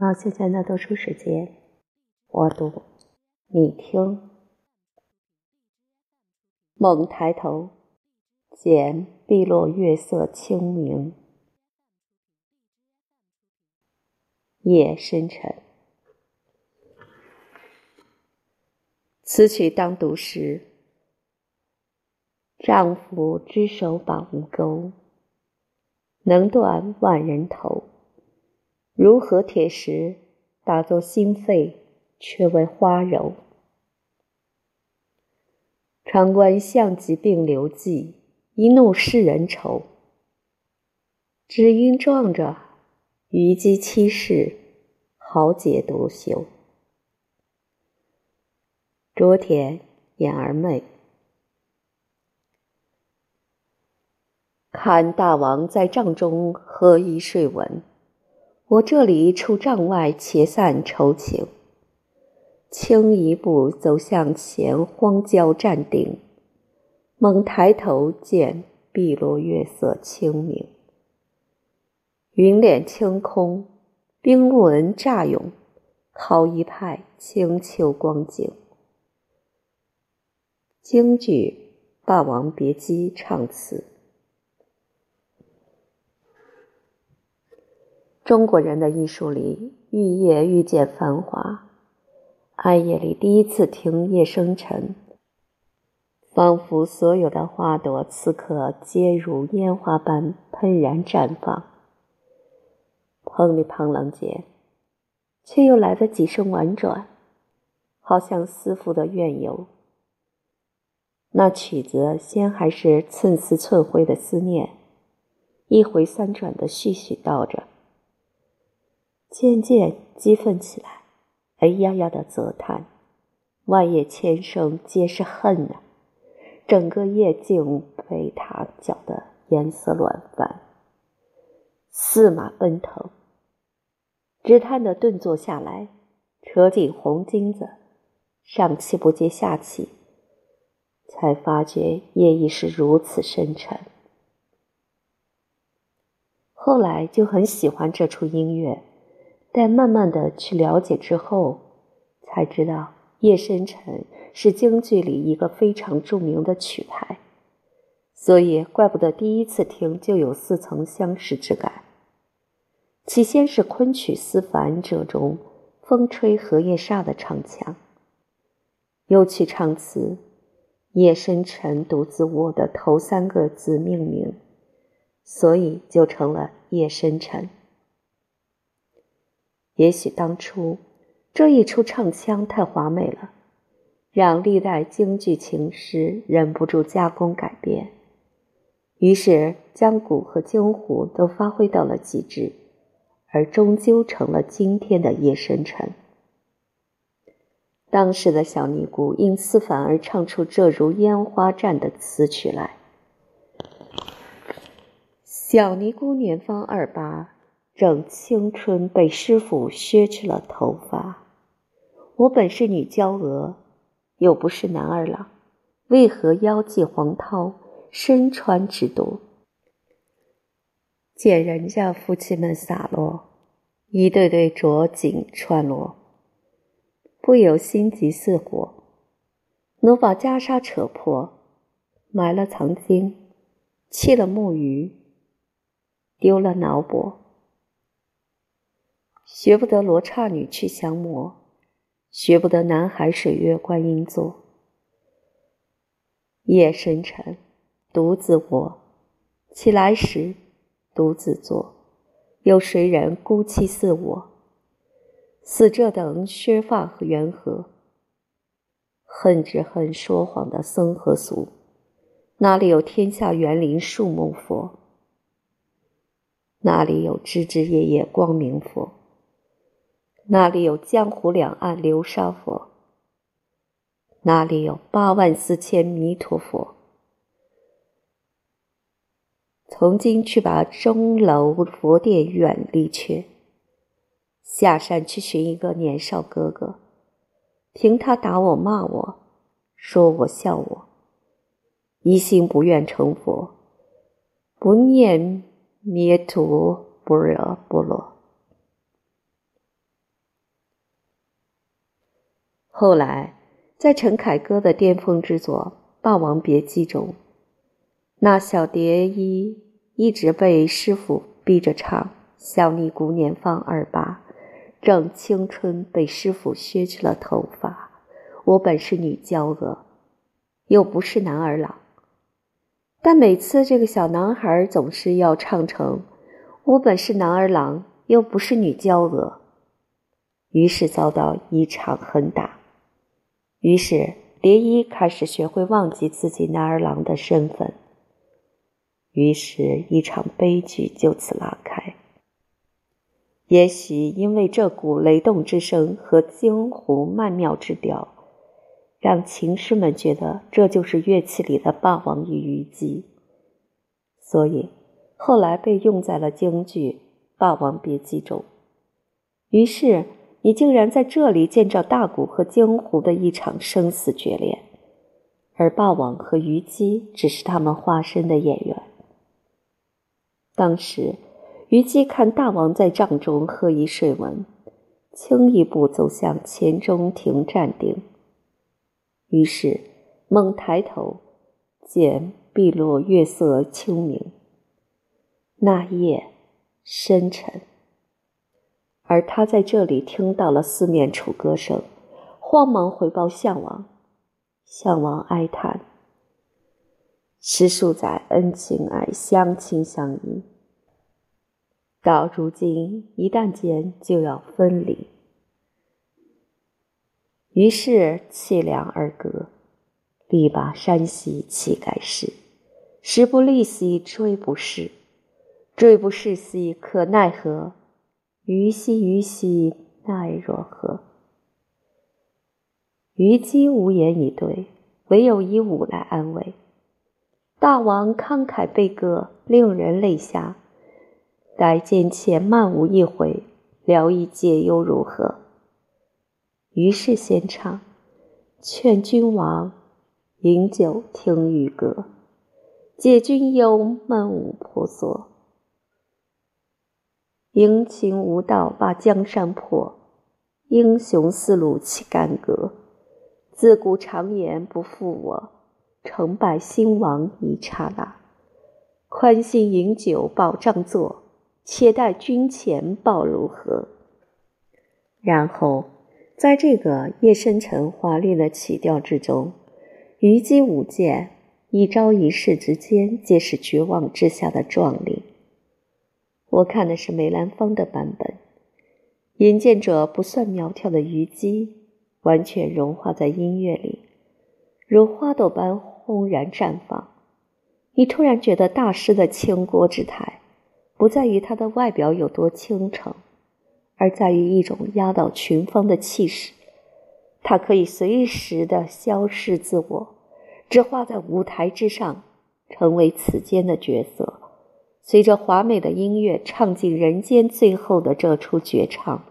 好，现在呢读书时间，我读，你听。猛抬头，见碧落月色清明，夜深沉。此曲当读时，丈夫之手把吴钩，能断万人头。如何铁石打作心肺，却为花柔？长官相疾病流迹，一怒世人愁。只因撞着虞姬妻室，豪杰独休。卓田眼儿媚，看大王在帐中何衣睡稳？我这里出帐外，且散愁情。轻一步走向前，荒郊站定，猛抬头见碧落月色清明，云敛青空，冰轮乍涌，好一派清秋光景。京剧《霸王别姬》唱词。中国人的艺术里，愈夜愈见繁华。暗夜里第一次听夜深沉，仿佛所有的花朵此刻皆如烟花般喷然绽放。砰里砰啷间，却又来了几声婉转，好像思妇的怨尤。那曲子先还是寸丝寸灰的思念，一回三转的絮絮道着。渐渐激愤起来，哎呀呀的啧叹，万叶千声皆是恨啊！整个夜境被他搅得颜色乱翻，四马奔腾。只叹的顿坐下来，扯紧红巾子，上气不接下气，才发觉夜已是如此深沉。后来就很喜欢这出音乐。但慢慢的去了解之后，才知道《夜深沉》是京剧里一个非常著名的曲牌，所以怪不得第一次听就有似曾相识之感。起先是昆曲思凡者中“风吹荷叶煞”的唱腔，又取唱词“夜深沉”独自我的头三个字命名，所以就成了《夜深沉》。也许当初这一出唱腔太华美了，让历代京剧情师忍不住加工改编，于是将鼓和京胡都发挥到了极致，而终究成了今天的夜深沉。当时的小尼姑因思凡而唱出这如烟花绽的词曲来。小尼姑年方二八。正青春被师傅削去了头发，我本是女娇娥，又不是男儿郎，为何腰系黄绦，身穿直裰？见人家夫妻们洒落，一对对着锦穿罗，不由心急似火，能把袈裟扯破，埋了藏经，弃了木鱼，丢了脑钵。学不得罗刹女去降魔，学不得南海水月观音坐。夜深沉，独自卧，起来时独自坐，有谁人孤妻似我？似这等削发和缘何？恨只恨说谎的僧和俗，哪里有天下园林树木佛？哪里有枝枝叶叶光明佛？那里有江湖两岸流沙佛？那里有八万四千弥陀佛？从今去把钟楼佛殿远离去，下山去寻一个年少哥哥，凭他打我骂我，说我笑我，一心不愿成佛，不念灭陀般若波罗。后来，在陈凯歌的巅峰之作《霸王别姬》中，那小蝶衣一直被师傅逼着唱“小尼姑年方二八，正青春”，被师傅削去了头发。我本是女娇娥，又不是男儿郎。但每次这个小男孩总是要唱成“我本是男儿郎，又不是女娇娥”，于是遭到一场狠打。于是蝶衣开始学会忘记自己男儿郎的身份。于是，一场悲剧就此拉开。也许因为这股雷动之声和惊呼曼妙之调。让琴师们觉得这就是乐器里的霸王与虞姬，所以后来被用在了京剧《霸王别姬》中。于是，你竟然在这里见着大古和江湖的一场生死决裂，而霸王和虞姬只是他们化身的演员。当时，虞姬看大王在帐中喝一睡文，轻一步走向前中庭站定。于是，猛抬头，见碧落月色清明。那夜深沉，而他在这里听到了四面楚歌声，慌忙回报项王。项王哀叹：“十数载恩情爱，相亲相依，到如今一旦间就要分离。”于是凄凉而歌，力拔山兮气盖世，时不利兮骓不逝，骓不逝兮可奈何？虞兮虞兮奈若何？虞姬无言以对，唯有以舞来安慰。大王慷慨悲歌，令人泪下。待见妾漫舞一回，聊以解忧如何？于是先唱，劝君王饮酒听渔歌，解君忧漫舞婆娑。英情无道把江山破，英雄丝路起干戈？自古常言不负我，成败兴亡一刹那。宽心饮酒保障坐，且待君前报如何？然后。在这个夜深沉、华丽的曲调之中，虞姬舞剑，一招一式之间，皆是绝望之下的壮丽。我看的是梅兰芳的版本，引见者不算苗条的虞姬，完全融化在音乐里，如花朵般轰然绽放。你突然觉得大师的倾国之态，不在于他的外表有多倾城。而在于一种压倒群芳的气势，他可以随时的消逝自我，只画在舞台之上，成为此间的角色，随着华美的音乐唱尽人间最后的这出绝唱。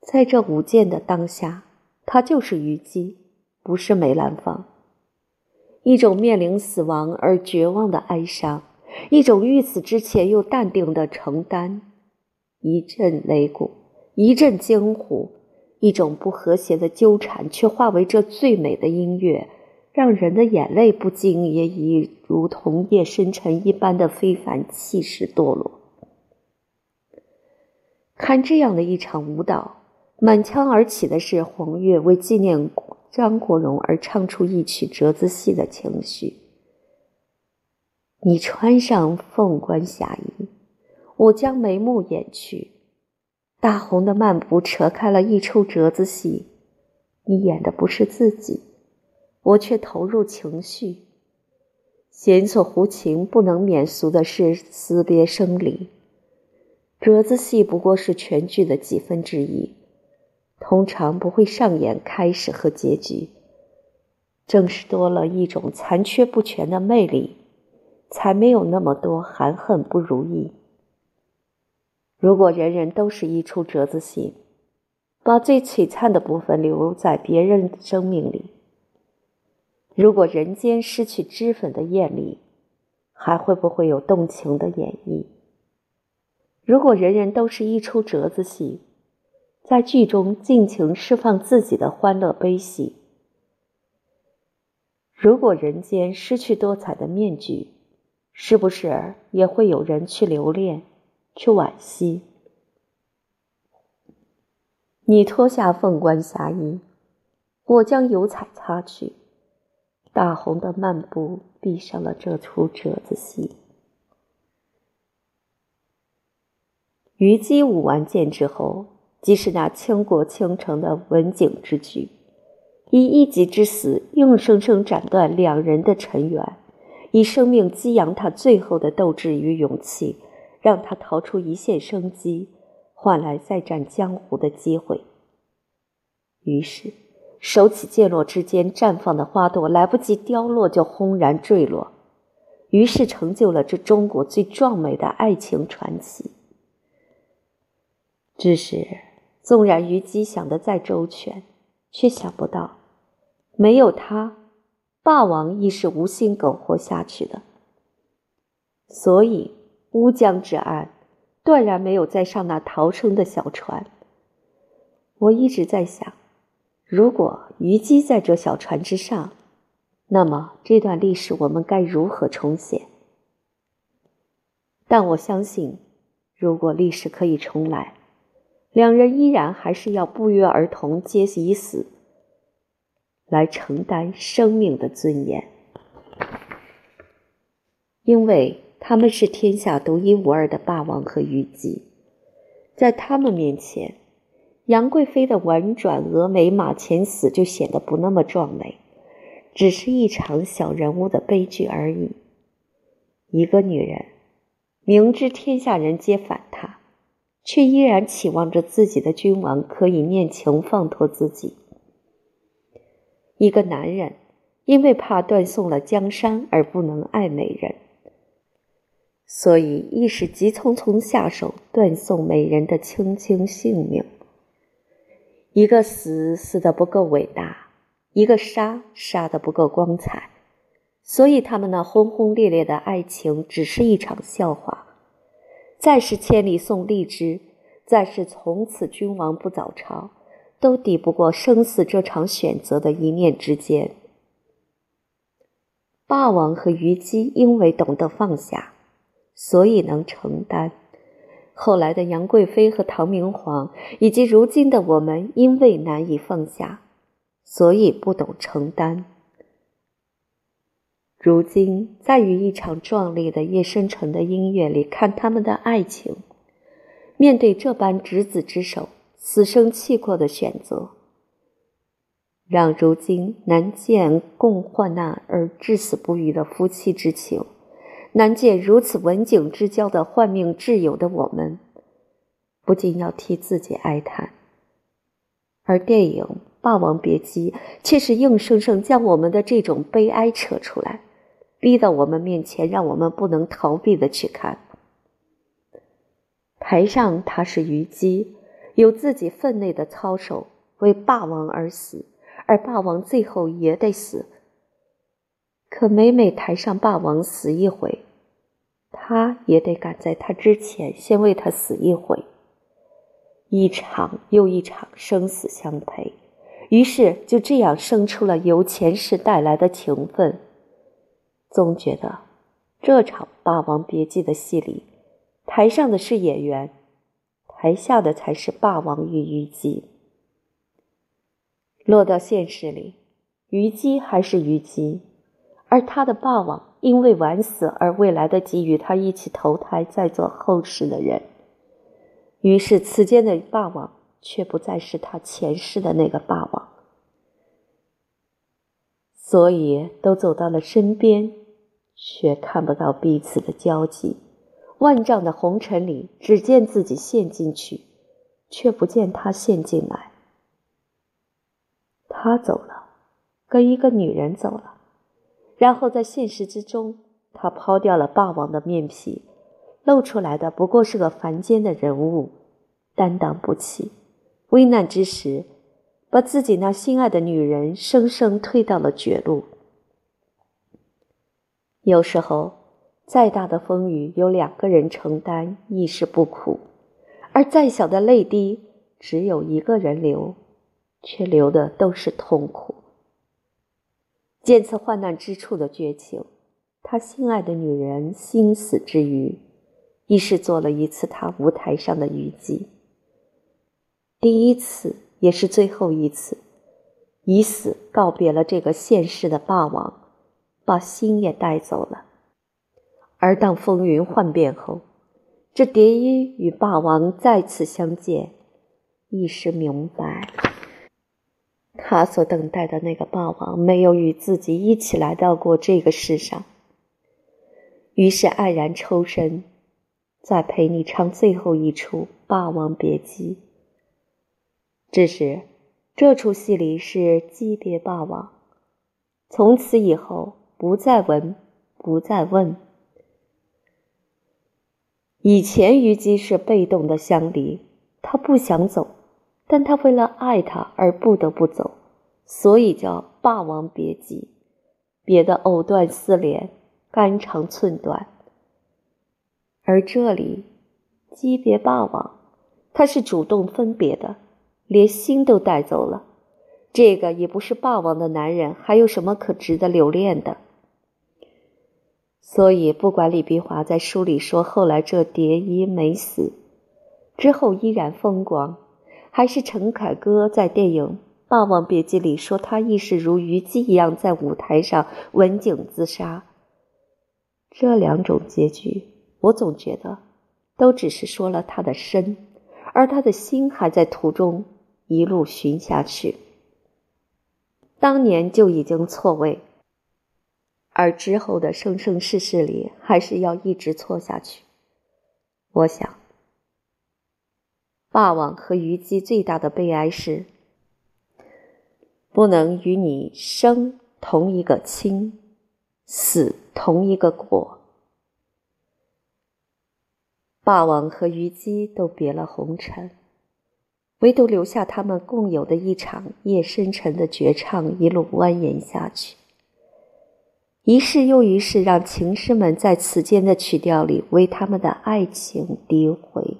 在这舞剑的当下，他就是虞姬，不是梅兰芳。一种面临死亡而绝望的哀伤，一种欲死之前又淡定的承担。一阵擂鼓，一阵惊呼，一种不和谐的纠缠，却化为这最美的音乐，让人的眼泪不禁也以如同夜深沉一般的非凡气势堕落。看这样的一场舞蹈，满腔而起的是黄月为纪念张国荣而唱出一曲折子戏的情绪。你穿上凤冠霞衣。我将眉目掩去，大红的幔布扯开了一出折子戏。你演的不是自己，我却投入情绪。弦索胡琴不能免俗的是死别生离。折子戏不过是全剧的几分之一，通常不会上演开始和结局。正是多了一种残缺不全的魅力，才没有那么多含恨不如意。如果人人都是一出折子戏，把最璀璨的部分留在别人的生命里；如果人间失去脂粉的艳丽，还会不会有动情的演绎？如果人人都是一出折子戏，在剧中尽情释放自己的欢乐悲喜。如果人间失去多彩的面具，是不是也会有人去留恋，去惋惜？你脱下凤冠霞衣，我将油彩擦去，大红的漫步，闭上了这出折子戏。虞姬舞完剑之后，即是那倾国倾城的文景之举，以一己之死，硬生生斩断两人的尘缘，以生命激扬他最后的斗志与勇气，让他逃出一线生机，换来再战江湖的机会。于是，手起剑落之间绽放的花朵，来不及凋落就轰然坠落，于是成就了这中国最壮美的爱情传奇。只是，纵然虞姬想得再周全，却想不到，没有他，霸王亦是无心苟活下去的。所以，乌江之岸，断然没有再上那逃生的小船。我一直在想，如果虞姬在这小船之上，那么这段历史我们该如何重写？但我相信，如果历史可以重来。两人依然还是要不约而同皆以死来承担生命的尊严，因为他们是天下独一无二的霸王和虞姬，在他们面前，杨贵妃的婉转峨眉马前死就显得不那么壮美，只是一场小人物的悲剧而已。一个女人明知天下人皆反她。却依然期望着自己的君王可以念情放脱自己。一个男人因为怕断送了江山而不能爱美人，所以一时急匆匆下手断送美人的青青性命。一个死死的不够伟大，一个杀杀的不够光彩，所以他们那轰轰烈烈的爱情只是一场笑话。再是千里送荔枝，再是从此君王不早朝，都抵不过生死这场选择的一念之间。霸王和虞姬因为懂得放下，所以能承担；后来的杨贵妃和唐明皇，以及如今的我们，因为难以放下，所以不懂承担。如今，在于一场壮丽的夜深沉的音乐里看他们的爱情，面对这般执子之手、死生契阔的选择，让如今难见共患难而至死不渝的夫妻之情，难见如此文景之交的换命挚友的我们，不禁要替自己哀叹。而电影《霸王别姬》却是硬生生将我们的这种悲哀扯出来。逼到我们面前，让我们不能逃避的去看。台上他是虞姬，有自己分内的操守，为霸王而死，而霸王最后也得死。可每每台上霸王死一回，他也得赶在他之前先为他死一回。一场又一场生死相陪，于是就这样生出了由前世带来的情分。总觉得这场《霸王别姬》的戏里，台上的是演员，台下的才是霸王与虞姬。落到现实里，虞姬还是虞姬，而他的霸王因为晚死而未来得及与他一起投胎，再做后世的人。于是此间的霸王却不再是他前世的那个霸王，所以都走到了身边。却看不到彼此的交集，万丈的红尘里，只见自己陷进去，却不见他陷进来。他走了，跟一个女人走了，然后在现实之中，他抛掉了霸王的面皮，露出来的不过是个凡间的人物，担当不起，危难之时，把自己那心爱的女人生生推到了绝路。有时候，再大的风雨有两个人承担亦是不苦；而再小的泪滴，只有一个人流，却流的都是痛苦。见此患难之处的绝情，他心爱的女人心死之余，亦是做了一次他舞台上的虞姬。第一次，也是最后一次，以死告别了这个现世的霸王，把心也带走了。而当风云幻变后，这蝶衣与霸王再次相见。一时明白，他所等待的那个霸王没有与自己一起来到过这个世上，于是黯然抽身，再陪你唱最后一出《霸王别姬》。只是这出戏里是姬别霸王，从此以后不再闻，不再问。以前虞姬是被动的相离，他不想走。但他为了爱她而不得不走，所以叫《霸王别姬》，别的藕断丝连，肝肠寸断。而这里，姬别霸王，他是主动分别的，连心都带走了。这个也不是霸王的男人，还有什么可值得留恋的？所以，不管李碧华在书里说后来这蝶衣没死，之后依然风光。还是陈凯歌在电影《霸王别姬》里说他亦是如虞姬一样在舞台上刎颈自杀。这两种结局，我总觉得都只是说了他的身，而他的心还在途中一路寻下去。当年就已经错位，而之后的生生世世里还是要一直错下去。我想。霸王和虞姬最大的悲哀是，不能与你生同一个亲，死同一个果。霸王和虞姬都别了红尘，唯独留下他们共有的一场夜深沉的绝唱，一路蜿蜒下去。一世又一世，让情诗们在此间的曲调里为他们的爱情低回。